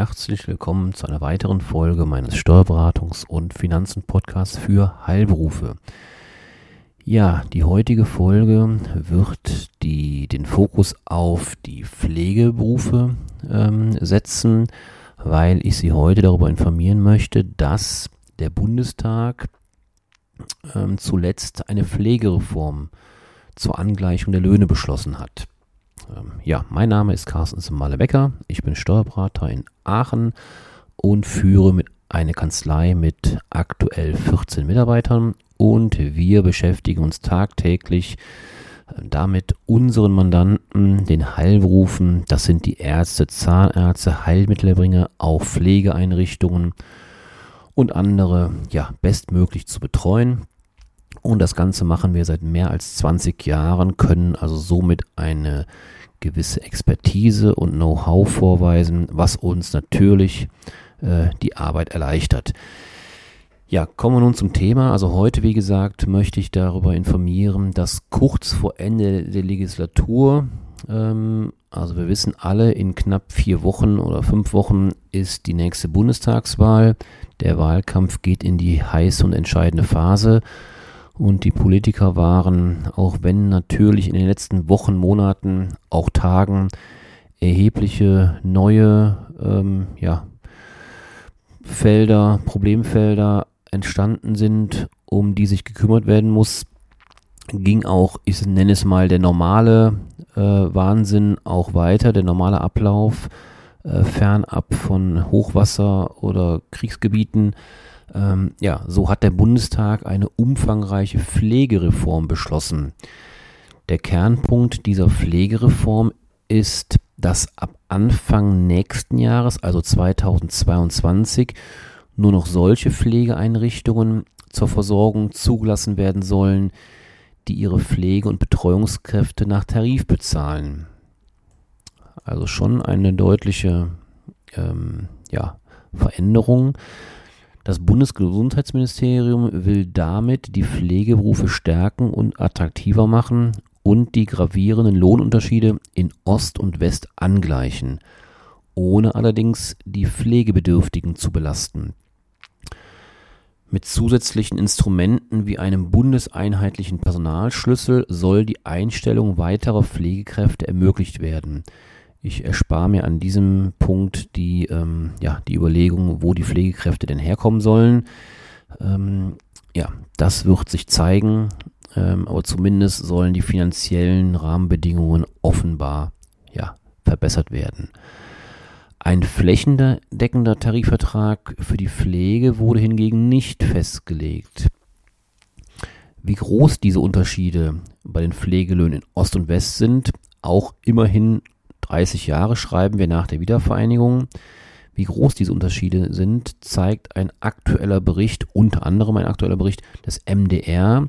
Herzlich willkommen zu einer weiteren Folge meines Steuerberatungs- und Finanzen-Podcasts für Heilberufe. Ja, die heutige Folge wird die, den Fokus auf die Pflegeberufe ähm, setzen, weil ich Sie heute darüber informieren möchte, dass der Bundestag ähm, zuletzt eine Pflegereform zur Angleichung der Löhne beschlossen hat. Ähm, ja, mein Name ist Carsten Semale-Becker. Ich bin Steuerberater in Aachen und führe mit eine Kanzlei mit aktuell 14 Mitarbeitern und wir beschäftigen uns tagtäglich äh, damit unseren Mandanten, den Heilberufen, das sind die Ärzte, Zahnärzte, Heilmittelerbringer, auch Pflegeeinrichtungen und andere, ja, bestmöglich zu betreuen. Und das Ganze machen wir seit mehr als 20 Jahren, können also somit eine gewisse Expertise und Know-how vorweisen, was uns natürlich äh, die Arbeit erleichtert. Ja, kommen wir nun zum Thema. Also heute, wie gesagt, möchte ich darüber informieren, dass kurz vor Ende der Legislatur, ähm, also wir wissen alle, in knapp vier Wochen oder fünf Wochen ist die nächste Bundestagswahl. Der Wahlkampf geht in die heiße und entscheidende Phase. Und die Politiker waren, auch wenn natürlich in den letzten Wochen, Monaten, auch Tagen erhebliche neue ähm, ja, Felder, Problemfelder entstanden sind, um die sich gekümmert werden muss, ging auch, ich nenne es mal, der normale äh, Wahnsinn auch weiter, der normale Ablauf äh, fernab von Hochwasser oder Kriegsgebieten ähm, ja, so hat der Bundestag eine umfangreiche Pflegereform beschlossen. Der Kernpunkt dieser Pflegereform ist, dass ab Anfang nächsten Jahres, also 2022, nur noch solche Pflegeeinrichtungen zur Versorgung zugelassen werden sollen, die ihre Pflege- und Betreuungskräfte nach Tarif bezahlen. Also schon eine deutliche ähm, ja, Veränderung. Das Bundesgesundheitsministerium will damit die Pflegeberufe stärken und attraktiver machen und die gravierenden Lohnunterschiede in Ost und West angleichen, ohne allerdings die Pflegebedürftigen zu belasten. Mit zusätzlichen Instrumenten wie einem bundeseinheitlichen Personalschlüssel soll die Einstellung weiterer Pflegekräfte ermöglicht werden. Ich erspare mir an diesem Punkt die, ähm, ja, die Überlegung, wo die Pflegekräfte denn herkommen sollen. Ähm, ja, das wird sich zeigen, ähm, aber zumindest sollen die finanziellen Rahmenbedingungen offenbar ja, verbessert werden. Ein flächendeckender Tarifvertrag für die Pflege wurde hingegen nicht festgelegt. Wie groß diese Unterschiede bei den Pflegelöhnen in Ost und West sind, auch immerhin 30 Jahre schreiben wir nach der Wiedervereinigung. Wie groß diese Unterschiede sind, zeigt ein aktueller Bericht, unter anderem ein aktueller Bericht des MDR,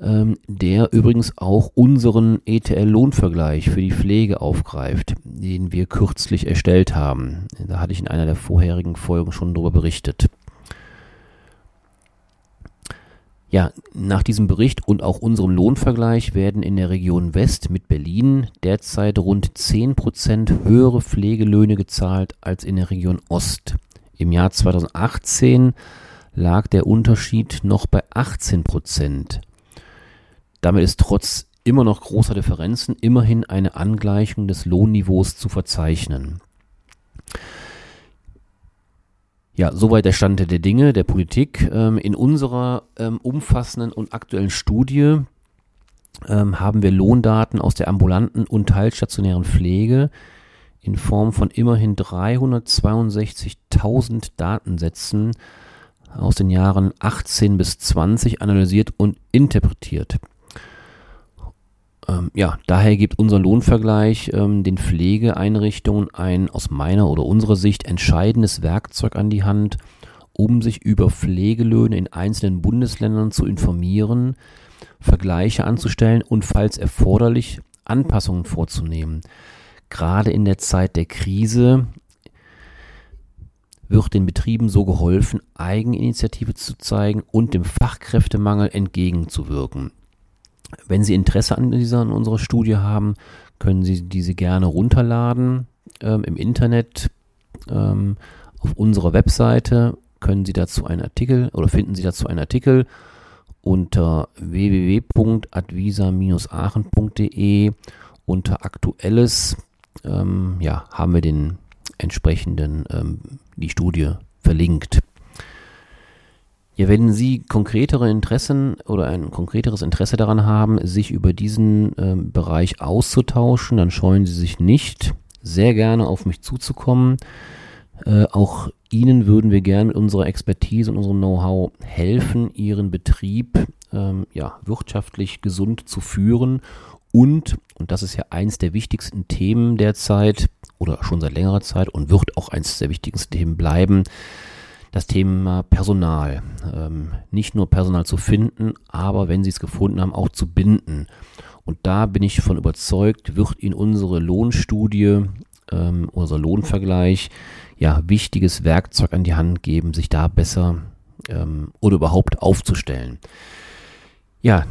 ähm, der übrigens auch unseren ETL-Lohnvergleich für die Pflege aufgreift, den wir kürzlich erstellt haben. Da hatte ich in einer der vorherigen Folgen schon darüber berichtet. Ja, nach diesem Bericht und auch unserem Lohnvergleich werden in der Region West mit Berlin derzeit rund 10% höhere Pflegelöhne gezahlt als in der Region Ost. Im Jahr 2018 lag der Unterschied noch bei 18%. Damit ist trotz immer noch großer Differenzen immerhin eine Angleichung des Lohnniveaus zu verzeichnen. Ja, soweit der Stand der Dinge, der Politik. Ähm, in unserer ähm, umfassenden und aktuellen Studie ähm, haben wir Lohndaten aus der ambulanten und teilstationären Pflege in Form von immerhin 362.000 Datensätzen aus den Jahren 18 bis 20 analysiert und interpretiert. Ähm, ja, daher gibt unser Lohnvergleich ähm, den Pflegeeinrichtungen ein aus meiner oder unserer Sicht entscheidendes Werkzeug an die Hand, um sich über Pflegelöhne in einzelnen Bundesländern zu informieren, Vergleiche anzustellen und falls erforderlich Anpassungen vorzunehmen. Gerade in der Zeit der Krise wird den Betrieben so geholfen, Eigeninitiative zu zeigen und dem Fachkräftemangel entgegenzuwirken. Wenn Sie Interesse an dieser an unserer Studie haben, können Sie diese gerne runterladen ähm, im Internet. Ähm, auf unserer Webseite können Sie dazu einen Artikel oder finden Sie dazu einen Artikel unter www.advisa-aachen.de unter Aktuelles ähm, ja, haben wir den entsprechenden ähm, die Studie verlinkt. Ja, wenn Sie konkretere Interessen oder ein konkreteres Interesse daran haben, sich über diesen ähm, Bereich auszutauschen, dann scheuen Sie sich nicht, sehr gerne auf mich zuzukommen. Äh, auch Ihnen würden wir gerne mit unserer Expertise und unserem Know-how helfen, Ihren Betrieb ähm, ja, wirtschaftlich gesund zu führen und, und das ist ja eins der wichtigsten Themen derzeit oder schon seit längerer Zeit und wird auch eins der wichtigsten Themen bleiben, das Thema Personal. Ähm, nicht nur Personal zu finden, aber wenn Sie es gefunden haben, auch zu binden. Und da bin ich von überzeugt, wird Ihnen unsere Lohnstudie, ähm, unser Lohnvergleich, ja, wichtiges Werkzeug an die Hand geben, sich da besser ähm, oder überhaupt aufzustellen. Ja,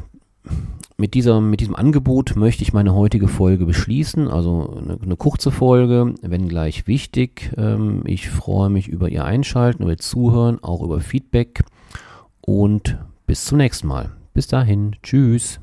mit, dieser, mit diesem Angebot möchte ich meine heutige Folge beschließen. Also eine, eine kurze Folge, wenn gleich wichtig. Ähm, ich freue mich über Ihr Einschalten, über Ihr Zuhören, auch über Feedback und bis zum nächsten Mal. Bis dahin, tschüss.